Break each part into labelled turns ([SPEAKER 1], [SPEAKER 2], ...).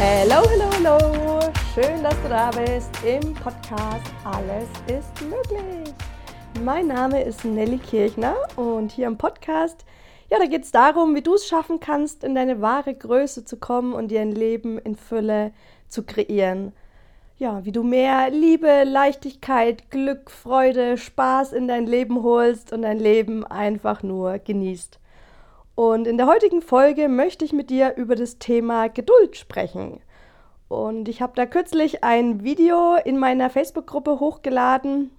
[SPEAKER 1] Hallo, hallo, hallo. Schön, dass du da bist im Podcast Alles ist möglich. Mein Name ist Nelly Kirchner und hier im Podcast, ja, da geht es darum, wie du es schaffen kannst, in deine wahre Größe zu kommen und dir ein Leben in Fülle zu kreieren. Ja, wie du mehr Liebe, Leichtigkeit, Glück, Freude, Spaß in dein Leben holst und dein Leben einfach nur genießt. Und in der heutigen Folge möchte ich mit dir über das Thema Geduld sprechen. Und ich habe da kürzlich ein Video in meiner Facebook-Gruppe hochgeladen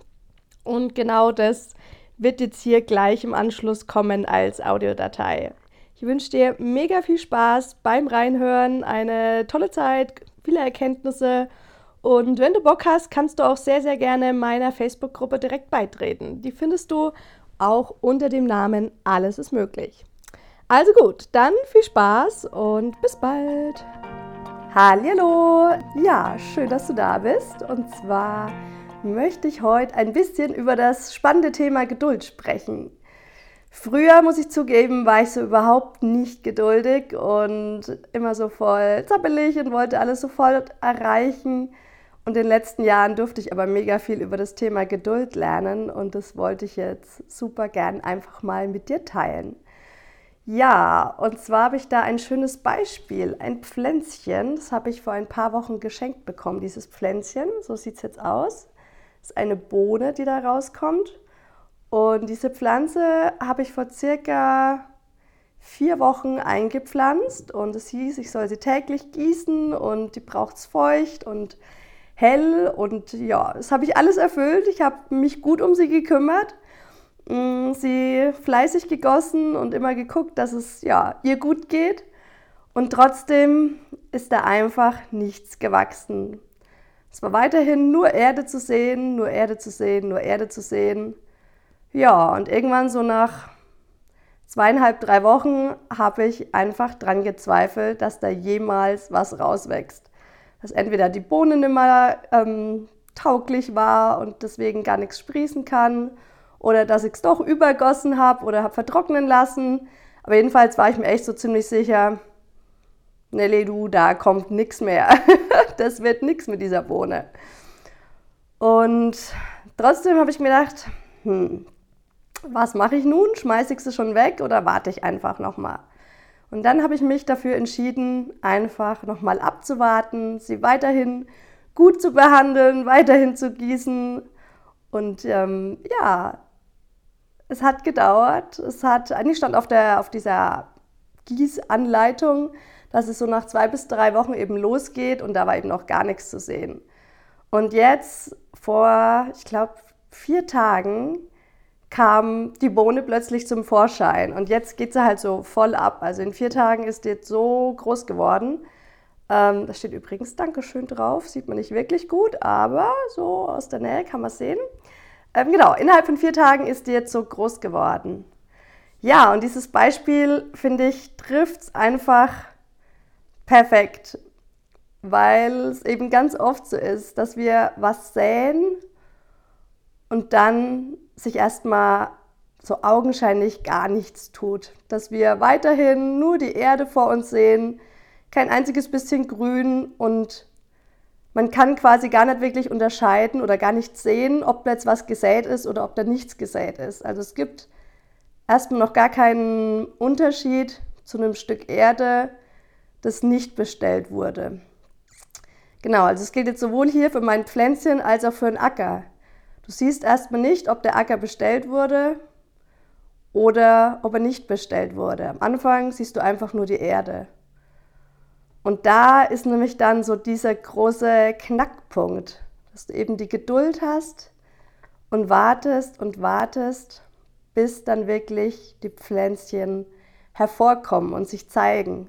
[SPEAKER 1] und genau das wird jetzt hier gleich im Anschluss kommen als Audiodatei. Ich wünsche dir mega viel Spaß beim Reinhören, eine tolle Zeit, viele Erkenntnisse und wenn du Bock hast, kannst du auch sehr, sehr gerne meiner Facebook-Gruppe direkt beitreten. Die findest du auch unter dem Namen Alles ist möglich. Also gut, dann viel Spaß und bis bald. Hallo, ja, schön, dass du da bist. Und zwar möchte ich heute ein bisschen über das spannende Thema Geduld sprechen. Früher, muss ich zugeben, war ich so überhaupt nicht geduldig und immer so voll zappelig und wollte alles sofort erreichen. Und in den letzten Jahren durfte ich aber mega viel über das Thema Geduld lernen und das wollte ich jetzt super gern einfach mal mit dir teilen. Ja, und zwar habe ich da ein schönes Beispiel, ein Pflänzchen. Das habe ich vor ein paar Wochen geschenkt bekommen, dieses Pflänzchen. So sieht es jetzt aus. Das ist eine Bohne, die da rauskommt. Und diese Pflanze habe ich vor circa vier Wochen eingepflanzt und es hieß, ich soll sie täglich gießen und die braucht es feucht und hell und ja, das habe ich alles erfüllt. Ich habe mich gut um sie gekümmert Mm, sie fleißig gegossen und immer geguckt, dass es ja, ihr gut geht. Und trotzdem ist da einfach nichts gewachsen. Es war weiterhin nur Erde zu sehen, nur Erde zu sehen, nur Erde zu sehen. Ja, und irgendwann so nach zweieinhalb, drei Wochen habe ich einfach dran gezweifelt, dass da jemals was rauswächst. Dass entweder die Bohne mehr ähm, tauglich war und deswegen gar nichts sprießen kann oder dass ich es doch übergossen habe oder habe vertrocknen lassen. Aber jedenfalls war ich mir echt so ziemlich sicher, Nelly, du, da kommt nichts mehr. das wird nichts mit dieser Bohne. Und trotzdem habe ich mir gedacht, hm, was mache ich nun? Schmeiße ich sie schon weg oder warte ich einfach nochmal? Und dann habe ich mich dafür entschieden, einfach nochmal abzuwarten, sie weiterhin gut zu behandeln, weiterhin zu gießen und ähm, ja, es hat gedauert. Es hat, eigentlich stand auf, der, auf dieser Gießanleitung, dass es so nach zwei bis drei Wochen eben losgeht und da war eben noch gar nichts zu sehen. Und jetzt vor, ich glaube, vier Tagen kam die Bohne plötzlich zum Vorschein und jetzt geht sie halt so voll ab. Also in vier Tagen ist die jetzt so groß geworden. Ähm, da steht übrigens Dankeschön drauf, sieht man nicht wirklich gut, aber so aus der Nähe kann man es sehen. Ähm, genau, innerhalb von vier Tagen ist die jetzt so groß geworden. Ja, und dieses Beispiel, finde ich, trifft es einfach perfekt, weil es eben ganz oft so ist, dass wir was säen und dann sich erstmal so augenscheinlich gar nichts tut. Dass wir weiterhin nur die Erde vor uns sehen, kein einziges bisschen Grün und man kann quasi gar nicht wirklich unterscheiden oder gar nicht sehen, ob da jetzt was gesät ist oder ob da nichts gesät ist. Also es gibt erstmal noch gar keinen Unterschied zu einem Stück Erde, das nicht bestellt wurde. Genau, also es gilt jetzt sowohl hier für mein Pflänzchen als auch für den Acker. Du siehst erstmal nicht, ob der Acker bestellt wurde oder ob er nicht bestellt wurde. Am Anfang siehst du einfach nur die Erde. Und da ist nämlich dann so dieser große Knackpunkt, dass du eben die Geduld hast und wartest und wartest, bis dann wirklich die Pflänzchen hervorkommen und sich zeigen.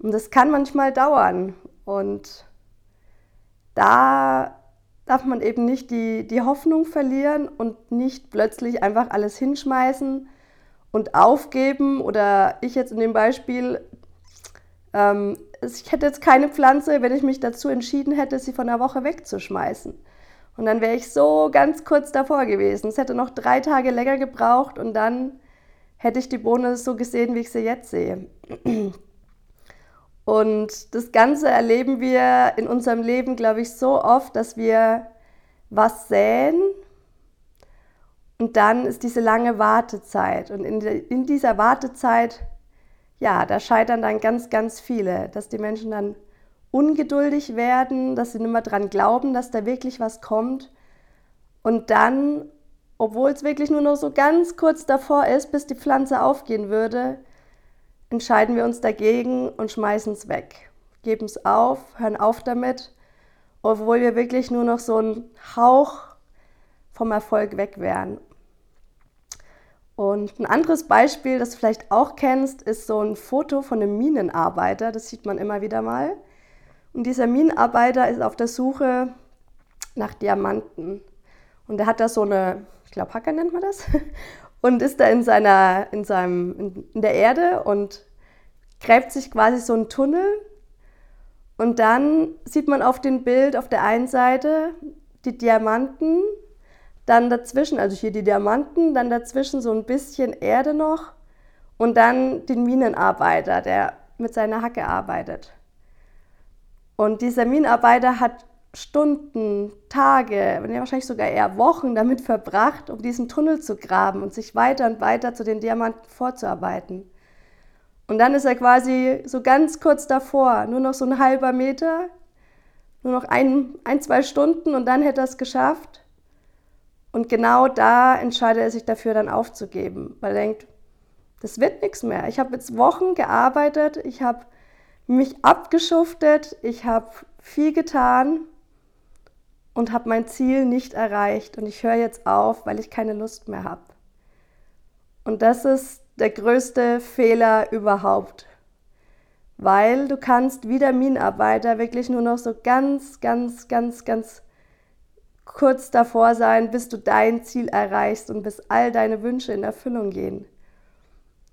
[SPEAKER 1] Und das kann manchmal dauern. Und da darf man eben nicht die, die Hoffnung verlieren und nicht plötzlich einfach alles hinschmeißen und aufgeben. Oder ich jetzt in dem Beispiel ähm, ich hätte jetzt keine Pflanze, wenn ich mich dazu entschieden hätte, sie von einer Woche wegzuschmeißen. Und dann wäre ich so ganz kurz davor gewesen. Es hätte noch drei Tage länger gebraucht und dann hätte ich die Bohne so gesehen, wie ich sie jetzt sehe. Und das Ganze erleben wir in unserem Leben, glaube ich, so oft, dass wir was säen und dann ist diese lange Wartezeit. Und in, in dieser Wartezeit, ja, da scheitern dann ganz, ganz viele, dass die Menschen dann ungeduldig werden, dass sie nicht mehr dran glauben, dass da wirklich was kommt. Und dann, obwohl es wirklich nur noch so ganz kurz davor ist, bis die Pflanze aufgehen würde, entscheiden wir uns dagegen und schmeißen es weg. Geben es auf, hören auf damit, obwohl wir wirklich nur noch so einen Hauch vom Erfolg weg wären. Und ein anderes Beispiel, das du vielleicht auch kennst, ist so ein Foto von einem Minenarbeiter. Das sieht man immer wieder mal. Und dieser Minenarbeiter ist auf der Suche nach Diamanten. Und er hat da so eine, ich glaube, Hacker nennt man das, und ist da in, seiner, in, seinem, in, der Erde und gräbt sich quasi so einen Tunnel. Und dann sieht man auf dem Bild auf der einen Seite die Diamanten, dann dazwischen, also hier die Diamanten, dann dazwischen so ein bisschen Erde noch und dann den Minenarbeiter, der mit seiner Hacke arbeitet. Und dieser Minenarbeiter hat Stunden, Tage, wahrscheinlich sogar eher Wochen damit verbracht, um diesen Tunnel zu graben und sich weiter und weiter zu den Diamanten vorzuarbeiten. Und dann ist er quasi so ganz kurz davor, nur noch so ein halber Meter, nur noch ein, ein zwei Stunden und dann hätte er es geschafft. Und genau da entscheidet er sich dafür, dann aufzugeben, weil er denkt, das wird nichts mehr. Ich habe jetzt Wochen gearbeitet, ich habe mich abgeschuftet, ich habe viel getan und habe mein Ziel nicht erreicht und ich höre jetzt auf, weil ich keine Lust mehr habe. Und das ist der größte Fehler überhaupt, weil du kannst wie der Minenarbeiter wirklich nur noch so ganz, ganz, ganz, ganz kurz davor sein, bis du dein Ziel erreichst und bis all deine Wünsche in Erfüllung gehen.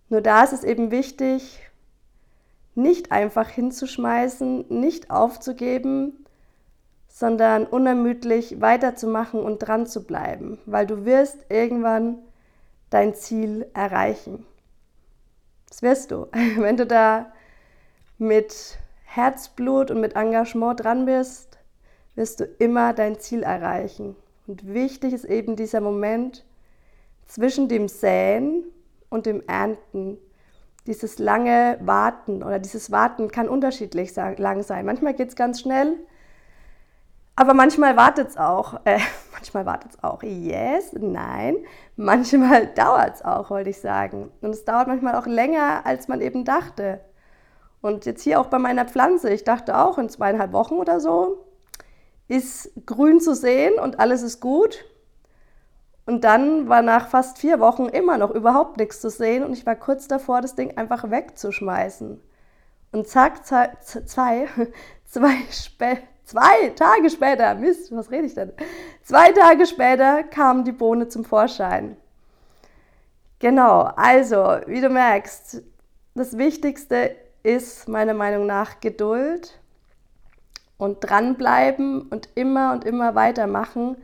[SPEAKER 1] Nur da ist es eben wichtig, nicht einfach hinzuschmeißen, nicht aufzugeben, sondern unermüdlich weiterzumachen und dran zu bleiben, weil du wirst irgendwann dein Ziel erreichen. Das wirst du. Wenn du da mit Herzblut und mit Engagement dran bist, wirst du immer dein Ziel erreichen. Und wichtig ist eben dieser Moment zwischen dem Säen und dem Ernten, dieses lange Warten oder dieses Warten kann unterschiedlich lang sein. Manchmal geht es ganz schnell, aber manchmal wartet es auch. Äh, manchmal wartet es auch. Yes, nein. Manchmal dauert es auch, wollte ich sagen. Und es dauert manchmal auch länger, als man eben dachte. Und jetzt hier auch bei meiner Pflanze. Ich dachte auch, in zweieinhalb Wochen oder so ist grün zu sehen und alles ist gut. Und dann war nach fast vier Wochen immer noch überhaupt nichts zu sehen und ich war kurz davor, das Ding einfach wegzuschmeißen. Und zack, zwei, zwei, zwei, Tage später, Mist, was rede ich denn? Zwei Tage später kam die Bohne zum Vorschein. Genau, also, wie du merkst, das Wichtigste ist meiner Meinung nach Geduld und dranbleiben und immer und immer weitermachen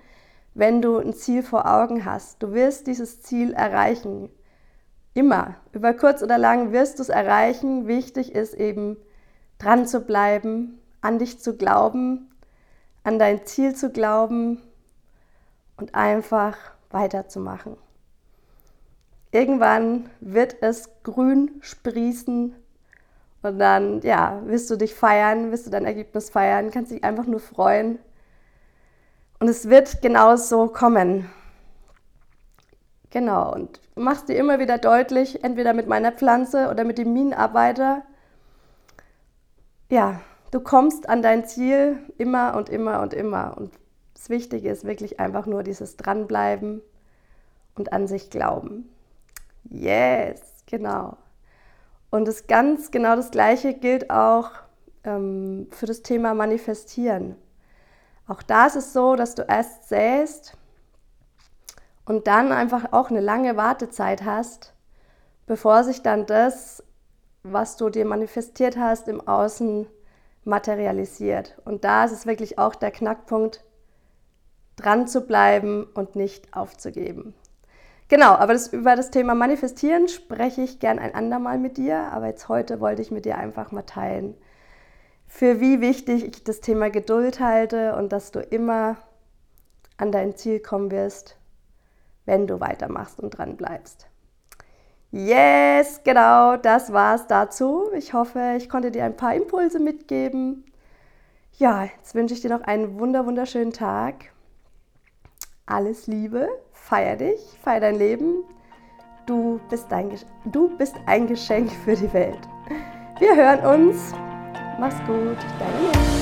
[SPEAKER 1] wenn du ein Ziel vor Augen hast. Du wirst dieses Ziel erreichen. Immer. Über kurz oder lang wirst du es erreichen. Wichtig ist eben, dran zu bleiben, an dich zu glauben, an dein Ziel zu glauben und einfach weiterzumachen. Irgendwann wird es grün sprießen und dann, ja, wirst du dich feiern, wirst du dein Ergebnis feiern, kannst dich einfach nur freuen und es wird genau so kommen. Genau, und machst dir immer wieder deutlich, entweder mit meiner Pflanze oder mit dem Minenarbeiter, ja, du kommst an dein Ziel immer und immer und immer. Und das Wichtige ist wirklich einfach nur dieses Dranbleiben und an sich glauben. Yes, genau. Und das ganz genau das Gleiche gilt auch ähm, für das Thema Manifestieren. Auch da ist es so, dass du erst säst und dann einfach auch eine lange Wartezeit hast, bevor sich dann das, was du dir manifestiert hast, im Außen materialisiert. Und da ist es wirklich auch der Knackpunkt, dran zu bleiben und nicht aufzugeben. Genau, aber das, über das Thema Manifestieren spreche ich gern ein andermal mit dir, aber jetzt heute wollte ich mit dir einfach mal teilen, für wie wichtig ich das Thema Geduld halte und dass du immer an dein Ziel kommen wirst, wenn du weitermachst und dran bleibst. Yes, genau, das war's dazu. Ich hoffe, ich konnte dir ein paar Impulse mitgeben. Ja, jetzt wünsche ich dir noch einen wunder wunderschönen Tag. Alles Liebe, feier dich, feier dein Leben. Du bist, dein, du bist ein Geschenk für die Welt. Wir hören uns. Mach's gut, deine Nele.